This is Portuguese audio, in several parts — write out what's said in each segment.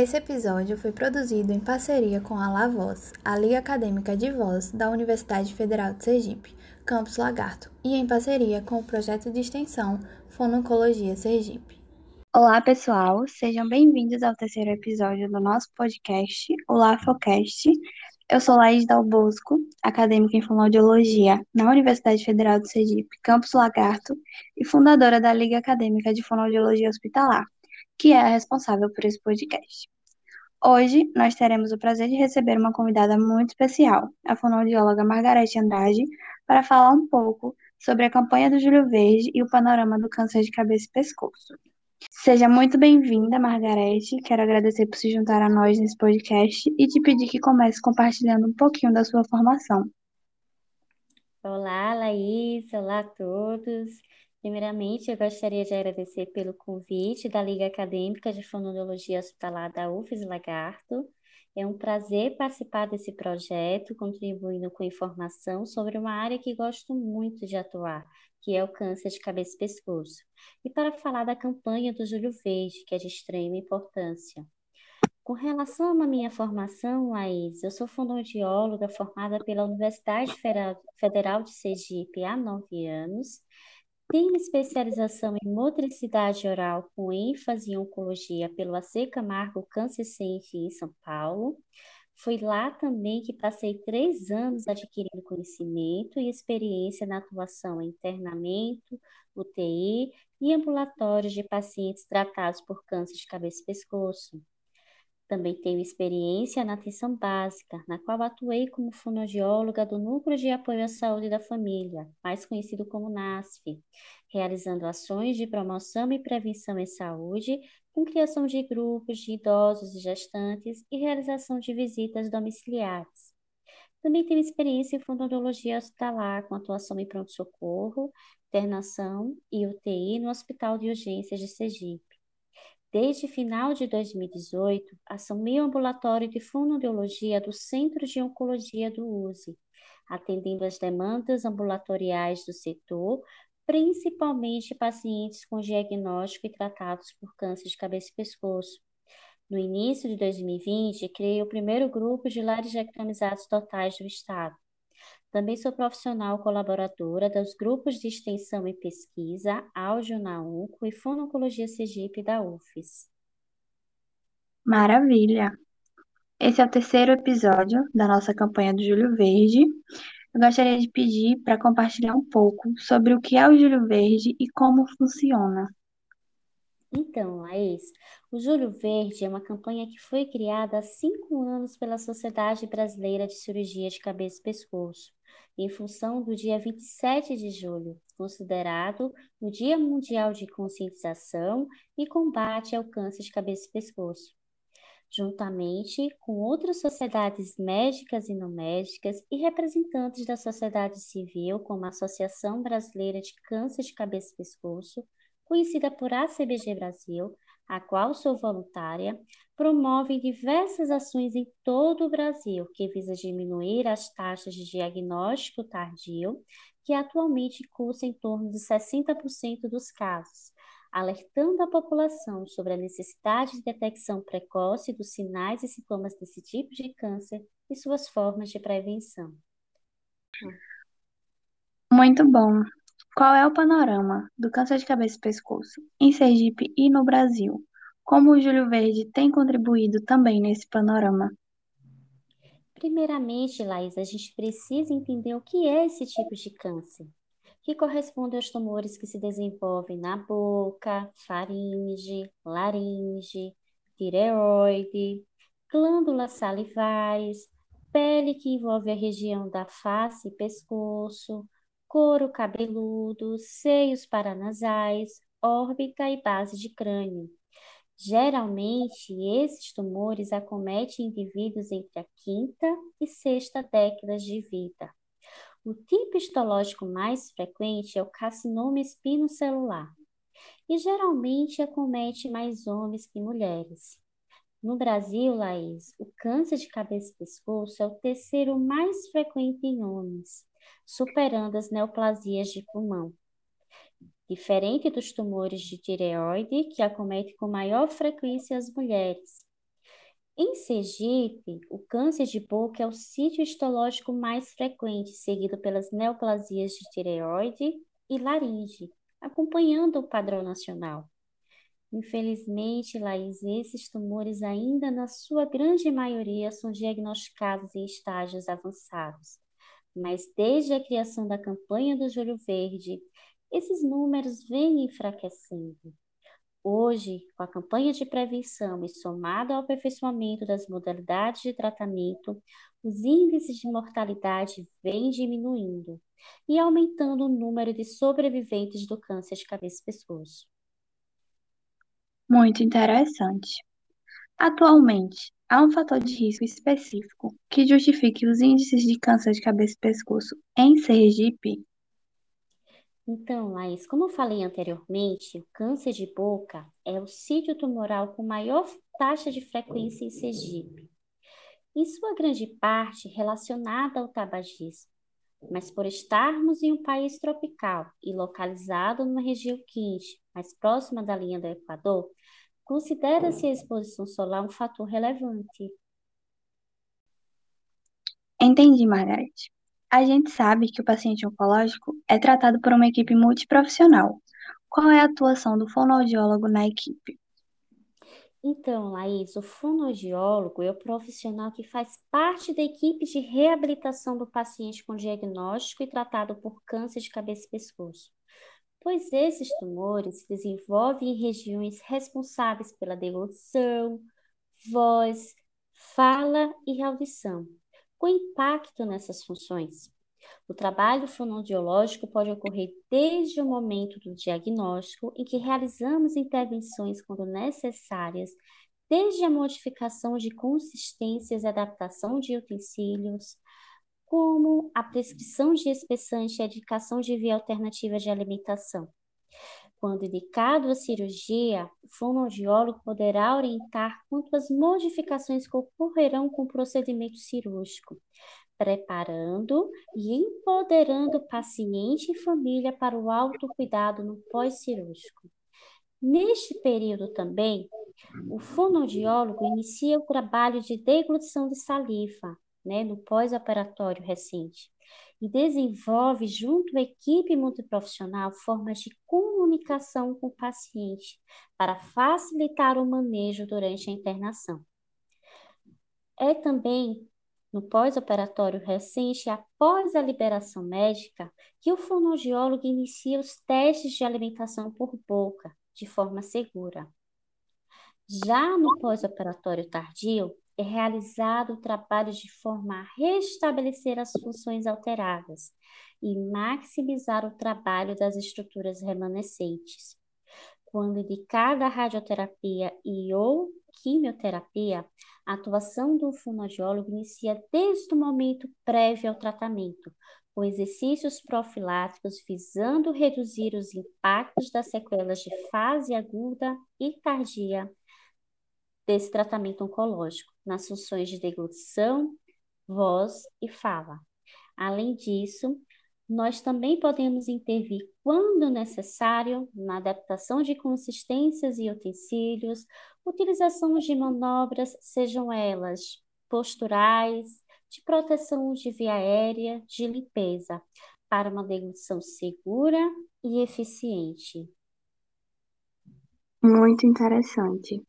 Esse episódio foi produzido em parceria com a La Voz, a Liga Acadêmica de Voz da Universidade Federal de Sergipe, Campus Lagarto, e em parceria com o projeto de extensão Fononcologia Sergipe. Olá, pessoal, sejam bem-vindos ao terceiro episódio do nosso podcast, o LaFocast. Eu sou Laís Dalbosco, acadêmica em fonoaudiologia na Universidade Federal de Sergipe, Campus Lagarto, e fundadora da Liga Acadêmica de Fonoaudiologia Hospitalar que é a responsável por esse podcast. Hoje nós teremos o prazer de receber uma convidada muito especial, a fonoaudióloga Margarete Andrade, para falar um pouco sobre a campanha do Júlio Verde e o panorama do câncer de cabeça e pescoço. Seja muito bem-vinda, Margarete. Quero agradecer por se juntar a nós nesse podcast e te pedir que comece compartilhando um pouquinho da sua formação. Olá, Laís. Olá a todos. Primeiramente, eu gostaria de agradecer pelo convite da Liga Acadêmica de Fonologia Hospitalar da UFES Lagarto. É um prazer participar desse projeto, contribuindo com informação sobre uma área que gosto muito de atuar, que é o câncer de cabeça e pescoço. E para falar da campanha do Júlio Verde, que é de extrema importância. Com relação à minha formação, Laís, eu sou fonoaudióloga formada pela Universidade Federal de Sergipe há nove anos tem especialização em motricidade oral com ênfase em oncologia pelo AC Camargo Câncer Center em São Paulo. Foi lá também que passei três anos adquirindo conhecimento e experiência na atuação em internamento, UTI e ambulatórios de pacientes tratados por câncer de cabeça e pescoço. Também tenho experiência na atenção básica, na qual atuei como fonoaudióloga do Núcleo de Apoio à Saúde da Família, mais conhecido como NASF, realizando ações de promoção e prevenção em saúde, com criação de grupos de idosos e gestantes e realização de visitas domiciliares. Também tenho experiência em fonoaudiologia hospitalar, com atuação em pronto-socorro, internação e UTI no Hospital de Urgências de Sergipe. Desde final de 2018, assumi o ambulatório de fonoaudiologia do Centro de Oncologia do USE, atendendo às demandas ambulatoriais do setor, principalmente pacientes com diagnóstico e tratados por câncer de cabeça e pescoço. No início de 2020, criei o primeiro grupo de laringectomizados totais do Estado. Também sou profissional colaboradora dos grupos de extensão e pesquisa Áudio na UNCO e Fononcologia Sergipe da UFES. Maravilha! Esse é o terceiro episódio da nossa campanha do Júlio Verde. Eu gostaria de pedir para compartilhar um pouco sobre o que é o Júlio Verde e como funciona. Então, Laís, o Júlio Verde é uma campanha que foi criada há cinco anos pela Sociedade Brasileira de Cirurgia de Cabeça e Pescoço em função do dia 27 de julho, considerado o Dia Mundial de Conscientização e Combate ao Câncer de Cabeça e Pescoço, juntamente com outras sociedades médicas e não médicas e representantes da sociedade civil, como a Associação Brasileira de Câncer de Cabeça e Pescoço, conhecida por ACBG Brasil, a qual sou voluntária, promove diversas ações em todo o Brasil que visa diminuir as taxas de diagnóstico tardio, que atualmente custa em torno de 60% dos casos, alertando a população sobre a necessidade de detecção precoce dos sinais e sintomas desse tipo de câncer e suas formas de prevenção. Muito bom. Qual é o panorama do câncer de cabeça e pescoço em Sergipe e no Brasil? Como o Júlio Verde tem contribuído também nesse panorama? Primeiramente, Laís, a gente precisa entender o que é esse tipo de câncer, que corresponde aos tumores que se desenvolvem na boca, faringe, laringe, tireoide, glândulas salivares, pele que envolve a região da face e pescoço, couro cabeludo, seios paranasais, órbita e base de crânio. Geralmente, esses tumores acometem indivíduos entre a quinta e sexta décadas de vida. O tipo histológico mais frequente é o carcinoma espinocelular e geralmente acomete mais homens que mulheres. No Brasil, Laís, o câncer de cabeça e pescoço é o terceiro mais frequente em homens superando as neoplasias de pulmão. Diferente dos tumores de tireoide, que acometem com maior frequência as mulheres. Em Sergipe, o câncer de boca é o sítio histológico mais frequente, seguido pelas neoplasias de tireoide e laringe, acompanhando o padrão nacional. Infelizmente, Laís, esses tumores ainda na sua grande maioria são diagnosticados em estágios avançados. Mas desde a criação da campanha do Júlio Verde, esses números vêm enfraquecendo. Hoje, com a campanha de prevenção e somado ao aperfeiçoamento das modalidades de tratamento, os índices de mortalidade vêm diminuindo e aumentando o número de sobreviventes do câncer de cabeça e pescoço. Muito interessante. Atualmente, há um fator de risco específico que justifique os índices de câncer de cabeça e pescoço em Sergipe? Então, Laís, como eu falei anteriormente, o câncer de boca é o sítio tumoral com maior taxa de frequência em Sergipe. Em sua grande parte relacionada ao tabagismo, mas por estarmos em um país tropical e localizado numa região quente, mais próxima da linha do Equador, considera-se a exposição solar um fator relevante. Entendi, Margarete. A gente sabe que o paciente oncológico é tratado por uma equipe multiprofissional. Qual é a atuação do fonoaudiólogo na equipe? Então, Laís, o fonoaudiólogo é o profissional que faz parte da equipe de reabilitação do paciente com diagnóstico e tratado por câncer de cabeça e pescoço, pois esses tumores se desenvolvem em regiões responsáveis pela deglutição, voz, fala e audição com impacto nessas funções. O trabalho fonoaudiológico pode ocorrer desde o momento do diagnóstico, em que realizamos intervenções quando necessárias, desde a modificação de consistências e adaptação de utensílios, como a prescrição de espessante e a indicação de via alternativa de alimentação. Quando indicado a cirurgia, o fonoaudiólogo poderá orientar quanto às modificações que ocorrerão com o procedimento cirúrgico, preparando e empoderando o paciente e família para o autocuidado no pós-cirúrgico. Neste período também, o fonoaudiólogo inicia o trabalho de deglutição de saliva, né, no pós-operatório recente, e desenvolve junto à equipe multiprofissional formas de comunicação com o paciente para facilitar o manejo durante a internação. É também no pós-operatório recente, após a liberação médica, que o fonoaudiólogo inicia os testes de alimentação por boca de forma segura. Já no pós-operatório tardio, é realizado o trabalho de forma a restabelecer as funções alteradas e maximizar o trabalho das estruturas remanescentes. Quando indicada a radioterapia e ou quimioterapia, a atuação do fonoaudiólogo inicia desde o momento prévio ao tratamento, com exercícios profiláticos visando reduzir os impactos das sequelas de fase aguda e tardia desse tratamento oncológico, nas funções de deglutição, voz e fala. Além disso, nós também podemos intervir, quando necessário, na adaptação de consistências e utensílios, utilização de manobras, sejam elas posturais, de proteção de via aérea, de limpeza, para uma deglutição segura e eficiente. Muito interessante.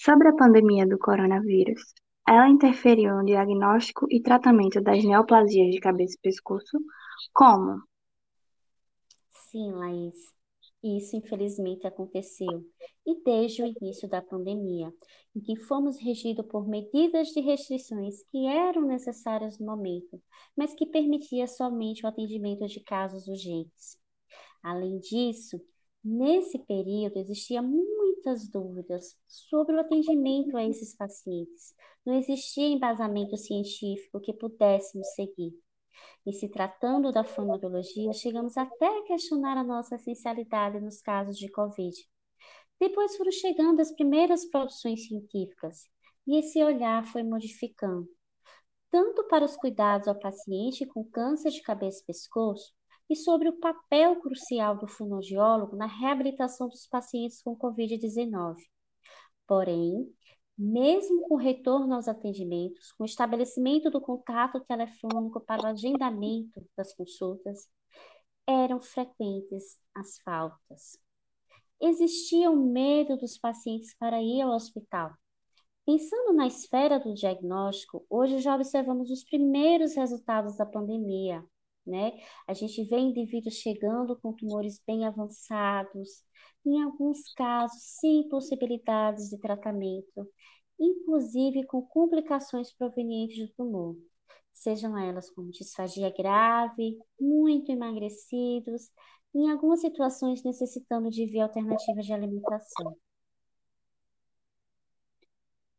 Sobre a pandemia do coronavírus, ela interferiu no diagnóstico e tratamento das neoplasias de cabeça e pescoço? Como? Sim, Laís. Isso infelizmente aconteceu. E desde o início da pandemia, em que fomos regidos por medidas de restrições que eram necessárias no momento, mas que permitia somente o atendimento de casos urgentes. Além disso, nesse período existia muitas dúvidas sobre o atendimento a esses pacientes. Não existia embasamento científico que pudéssemos seguir. E se tratando da fonoaudiologia, chegamos até a questionar a nossa essencialidade nos casos de Covid. Depois foram chegando as primeiras produções científicas e esse olhar foi modificando, tanto para os cuidados ao paciente com câncer de cabeça e pescoço, e sobre o papel crucial do fonoaudiólogo na reabilitação dos pacientes com Covid-19. Porém, mesmo com retorno aos atendimentos, com o estabelecimento do contato telefônico para o agendamento das consultas, eram frequentes as faltas. Existia o medo dos pacientes para ir ao hospital. Pensando na esfera do diagnóstico, hoje já observamos os primeiros resultados da pandemia, né? A gente vê indivíduos chegando com tumores bem avançados, em alguns casos, sem possibilidades de tratamento, inclusive com complicações provenientes do tumor, sejam elas com disfagia grave, muito emagrecidos, em algumas situações necessitando de via alternativa de alimentação.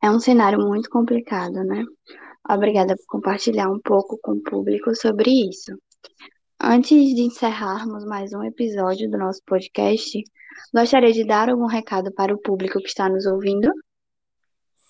É um cenário muito complicado, né? Obrigada por compartilhar um pouco com o público sobre isso. Antes de encerrarmos mais um episódio do nosso podcast, gostaria de dar algum recado para o público que está nos ouvindo?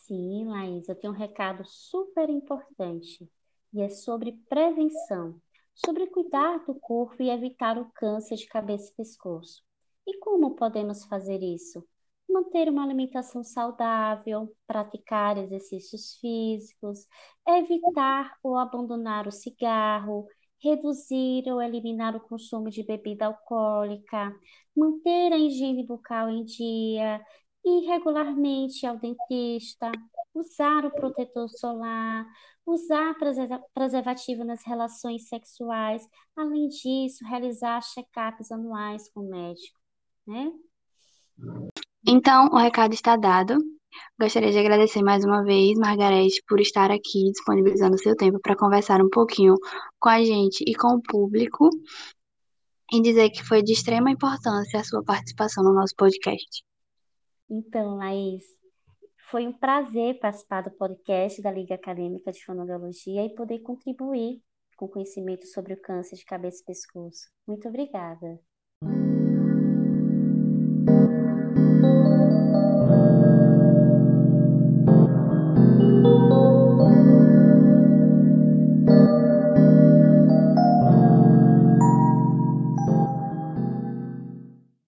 Sim, Laís, eu tenho um recado super importante e é sobre prevenção, sobre cuidar do corpo e evitar o câncer de cabeça e pescoço. E como podemos fazer isso? manter uma alimentação saudável, praticar exercícios físicos, evitar ou abandonar o cigarro, reduzir ou eliminar o consumo de bebida alcoólica, manter a higiene bucal em dia, ir regularmente ao dentista, usar o protetor solar, usar preservativo nas relações sexuais, além disso, realizar check-ups anuais com o médico, né? Então, o recado está dado. Gostaria de agradecer mais uma vez, Margarete, por estar aqui disponibilizando seu tempo para conversar um pouquinho com a gente e com o público e dizer que foi de extrema importância a sua participação no nosso podcast. Então, Laís, foi um prazer participar do podcast da Liga Acadêmica de Fonoaudiologia e poder contribuir com conhecimento sobre o câncer de cabeça e pescoço. Muito obrigada.